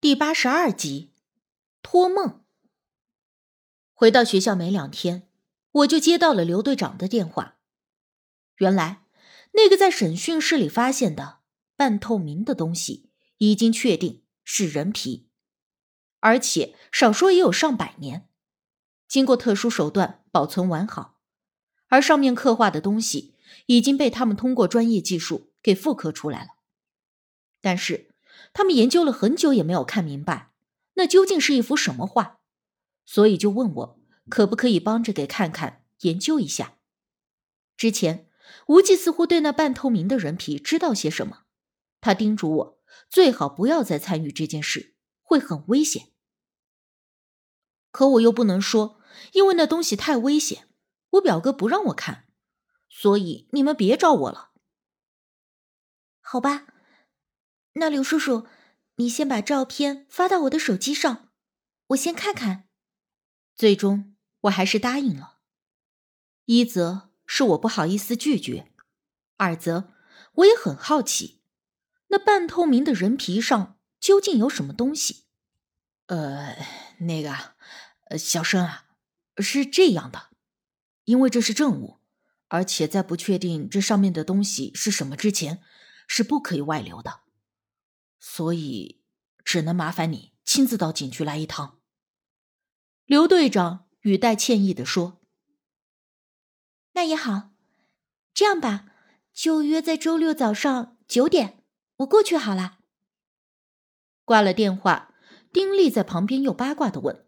第八十二集，托梦。回到学校没两天，我就接到了刘队长的电话。原来，那个在审讯室里发现的半透明的东西，已经确定是人皮，而且少说也有上百年，经过特殊手段保存完好，而上面刻画的东西已经被他们通过专业技术给复刻出来了。但是。他们研究了很久也没有看明白，那究竟是一幅什么画，所以就问我可不可以帮着给看看研究一下。之前无忌似乎对那半透明的人皮知道些什么，他叮嘱我最好不要再参与这件事，会很危险。可我又不能说，因为那东西太危险，我表哥不让我看，所以你们别找我了，好吧？那刘叔叔，你先把照片发到我的手机上，我先看看。最终我还是答应了。一则是我不好意思拒绝，二则我也很好奇，那半透明的人皮上究竟有什么东西。呃，那个，小生啊，是这样的，因为这是证物，而且在不确定这上面的东西是什么之前，是不可以外流的。所以，只能麻烦你亲自到警局来一趟。”刘队长语带歉意的说。“那也好，这样吧，就约在周六早上九点，我过去好了。”挂了电话，丁力在旁边又八卦的问：“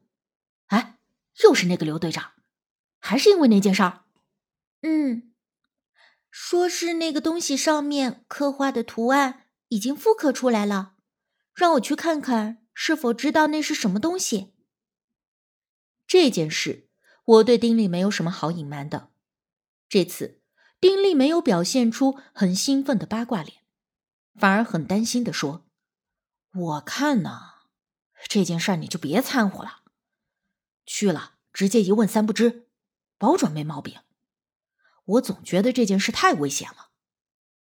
哎，又是那个刘队长？还是因为那件事儿？”“嗯，说是那个东西上面刻画的图案。”已经复刻出来了，让我去看看是否知道那是什么东西。这件事我对丁力没有什么好隐瞒的。这次丁力没有表现出很兴奋的八卦脸，反而很担心的说：“我看呢，这件事你就别掺和了，去了直接一问三不知，保准没毛病。我总觉得这件事太危险了，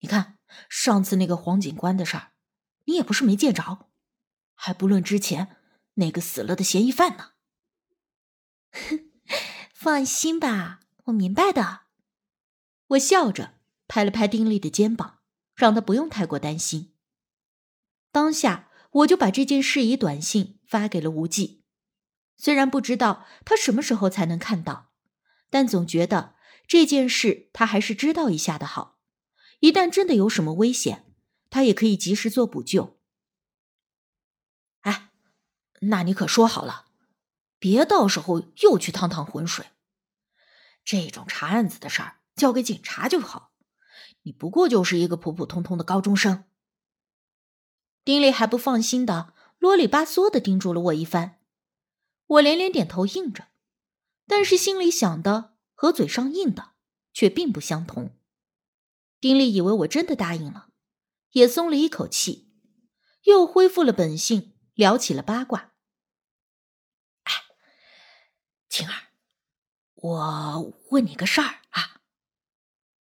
你看。”上次那个黄警官的事儿，你也不是没见着，还不论之前那个死了的嫌疑犯呢。放心吧，我明白的。我笑着拍了拍丁力的肩膀，让他不用太过担心。当下我就把这件事以短信发给了无忌，虽然不知道他什么时候才能看到，但总觉得这件事他还是知道一下的好。一旦真的有什么危险，他也可以及时做补救。哎，那你可说好了，别到时候又去趟趟浑水。这种查案子的事儿交给警察就好，你不过就是一个普普通通的高中生。丁力还不放心的啰里吧嗦的叮嘱了我一番，我连连点头应着，但是心里想的和嘴上应的却并不相同。丁力以为我真的答应了，也松了一口气，又恢复了本性，聊起了八卦。哎，晴儿，我问你个事儿啊。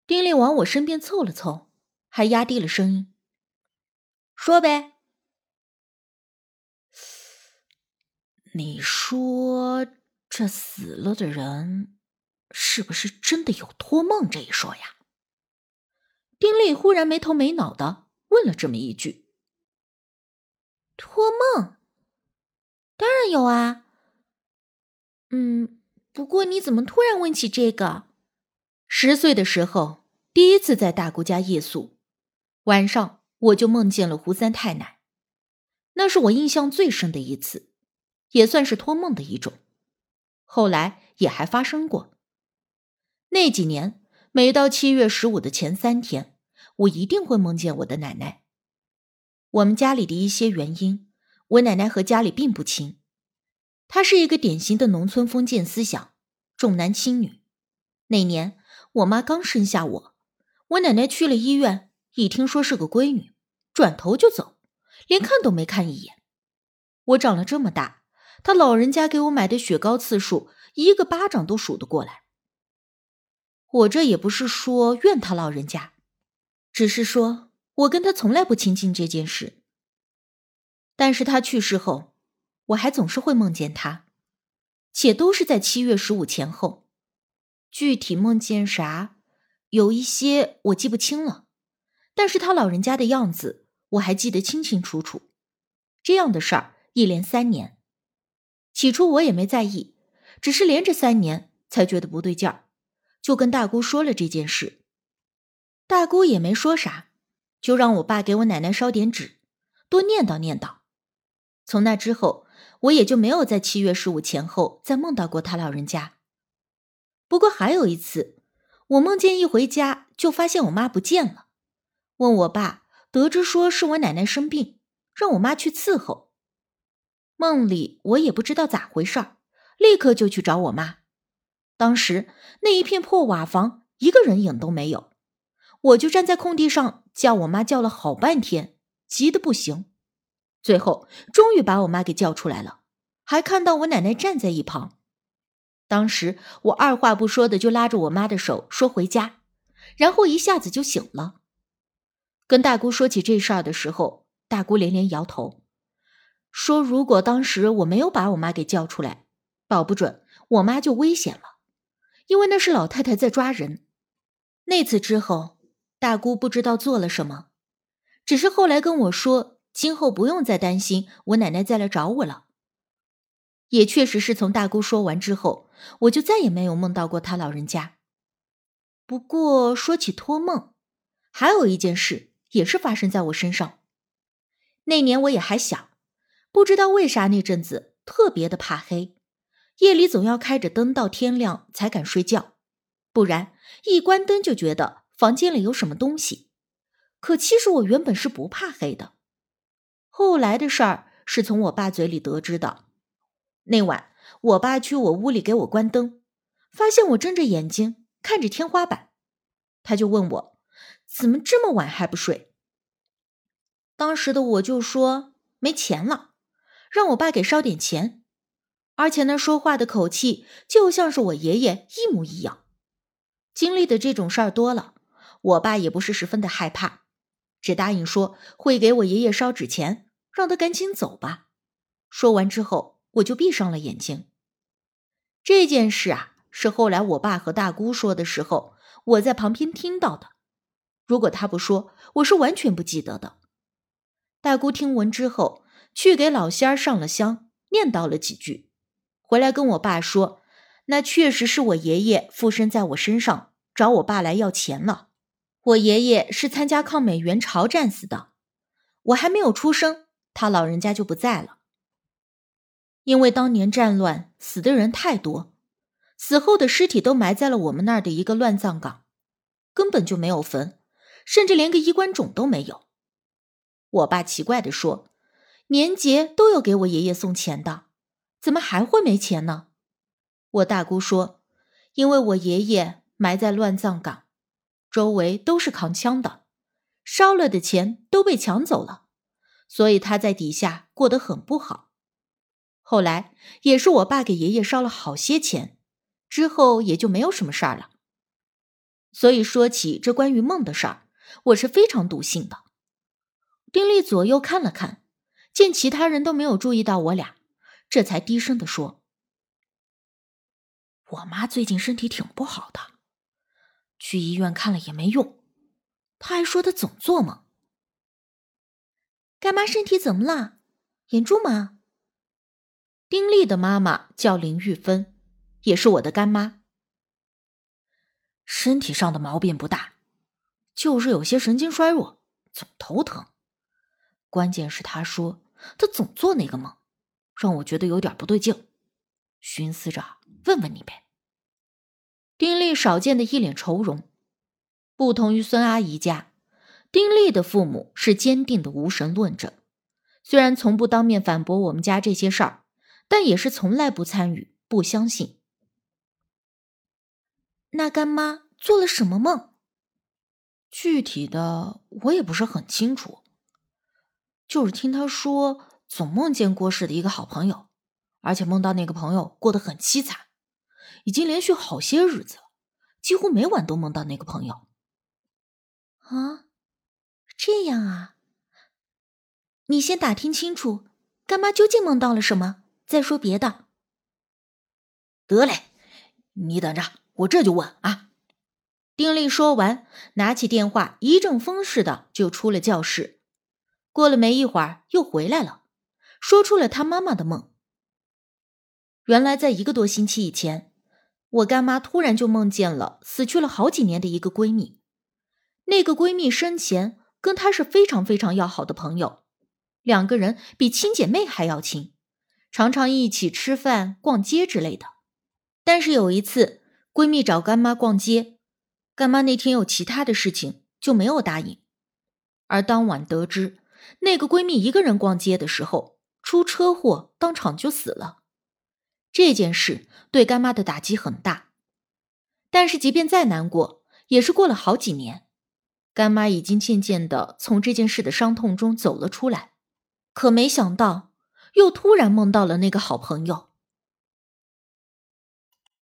丁力往我身边凑了凑，还压低了声音：“说呗。你说这死了的人，是不是真的有托梦这一说呀？”丁力忽然没头没脑的问了这么一句：“托梦？当然有啊。嗯，不过你怎么突然问起这个？十岁的时候，第一次在大姑家夜宿，晚上我就梦见了胡三太奶，那是我印象最深的一次，也算是托梦的一种。后来也还发生过。那几年。”每到七月十五的前三天，我一定会梦见我的奶奶。我们家里的一些原因，我奶奶和家里并不亲。她是一个典型的农村封建思想，重男轻女。那年我妈刚生下我，我奶奶去了医院，一听说是个闺女，转头就走，连看都没看一眼。我长了这么大，她老人家给我买的雪糕次数，一个巴掌都数得过来。我这也不是说怨他老人家，只是说我跟他从来不亲近这件事。但是他去世后，我还总是会梦见他，且都是在七月十五前后。具体梦见啥，有一些我记不清了，但是他老人家的样子我还记得清清楚楚。这样的事儿一连三年，起初我也没在意，只是连着三年才觉得不对劲儿，就跟大姑说了这件事。大姑也没说啥，就让我爸给我奶奶烧点纸，多念叨念叨。从那之后，我也就没有在七月十五前后再梦到过他老人家。不过还有一次，我梦见一回家就发现我妈不见了，问我爸，得知说是我奶奶生病，让我妈去伺候。梦里我也不知道咋回事儿，立刻就去找我妈。当时那一片破瓦房，一个人影都没有，我就站在空地上叫我妈，叫了好半天，急得不行。最后终于把我妈给叫出来了，还看到我奶奶站在一旁。当时我二话不说的就拉着我妈的手说回家，然后一下子就醒了。跟大姑说起这事儿的时候，大姑连连摇头，说如果当时我没有把我妈给叫出来，保不准我妈就危险了，因为那是老太太在抓人。那次之后，大姑不知道做了什么，只是后来跟我说，今后不用再担心我奶奶再来找我了。也确实是从大姑说完之后。我就再也没有梦到过她老人家。不过说起托梦，还有一件事也是发生在我身上。那年我也还小，不知道为啥那阵子特别的怕黑，夜里总要开着灯到天亮才敢睡觉，不然一关灯就觉得房间里有什么东西。可其实我原本是不怕黑的。后来的事儿是从我爸嘴里得知的。那晚。我爸去我屋里给我关灯，发现我睁着眼睛看着天花板，他就问我怎么这么晚还不睡。当时的我就说没钱了，让我爸给烧点钱，而且那说话的口气就像是我爷爷一模一样。经历的这种事儿多了，我爸也不是十分的害怕，只答应说会给我爷爷烧纸钱，让他赶紧走吧。说完之后。我就闭上了眼睛。这件事啊，是后来我爸和大姑说的时候，我在旁边听到的。如果他不说，我是完全不记得的。大姑听闻之后，去给老仙儿上了香，念叨了几句，回来跟我爸说，那确实是我爷爷附身在我身上，找我爸来要钱了。我爷爷是参加抗美援朝战死的，我还没有出生，他老人家就不在了。因为当年战乱死的人太多，死后的尸体都埋在了我们那儿的一个乱葬岗，根本就没有坟，甚至连个衣冠冢都没有。我爸奇怪的说：“年节都有给我爷爷送钱的，怎么还会没钱呢？”我大姑说：“因为我爷爷埋在乱葬岗，周围都是扛枪的，烧了的钱都被抢走了，所以他在底下过得很不好。”后来也是我爸给爷爷烧了好些钱，之后也就没有什么事儿了。所以说起这关于梦的事儿，我是非常笃信的。丁力左右看了看，见其他人都没有注意到我俩，这才低声的说：“我妈最近身体挺不好的，去医院看了也没用，他还说他总做梦。干妈身体怎么了？严重吗？”丁力的妈妈叫林玉芬，也是我的干妈。身体上的毛病不大，就是有些神经衰弱，总头疼。关键是他说他总做那个梦，让我觉得有点不对劲，寻思着问问你呗。少见的一脸愁容，不同于孙阿姨家，丁力的父母是坚定的无神论者，虽然从不当面反驳我们家这些事儿。但也是从来不参与，不相信。那干妈做了什么梦？具体的我也不是很清楚，就是听她说，总梦见过世的一个好朋友，而且梦到那个朋友过得很凄惨，已经连续好些日子了，几乎每晚都梦到那个朋友。啊，这样啊？你先打听清楚干妈究竟梦到了什么？再说别的。得嘞，你等着，我这就问啊。丁力说完，拿起电话，一阵风似的就出了教室。过了没一会儿，又回来了，说出了他妈妈的梦。原来，在一个多星期以前，我干妈突然就梦见了死去了好几年的一个闺蜜。那个闺蜜生前跟她是非常非常要好的朋友，两个人比亲姐妹还要亲，常常一起吃饭、逛街之类的。但是有一次，闺蜜找干妈逛街，干妈那天有其他的事情，就没有答应。而当晚得知那个闺蜜一个人逛街的时候出车祸，当场就死了。这件事对干妈的打击很大，但是即便再难过，也是过了好几年，干妈已经渐渐的从这件事的伤痛中走了出来。可没想到，又突然梦到了那个好朋友。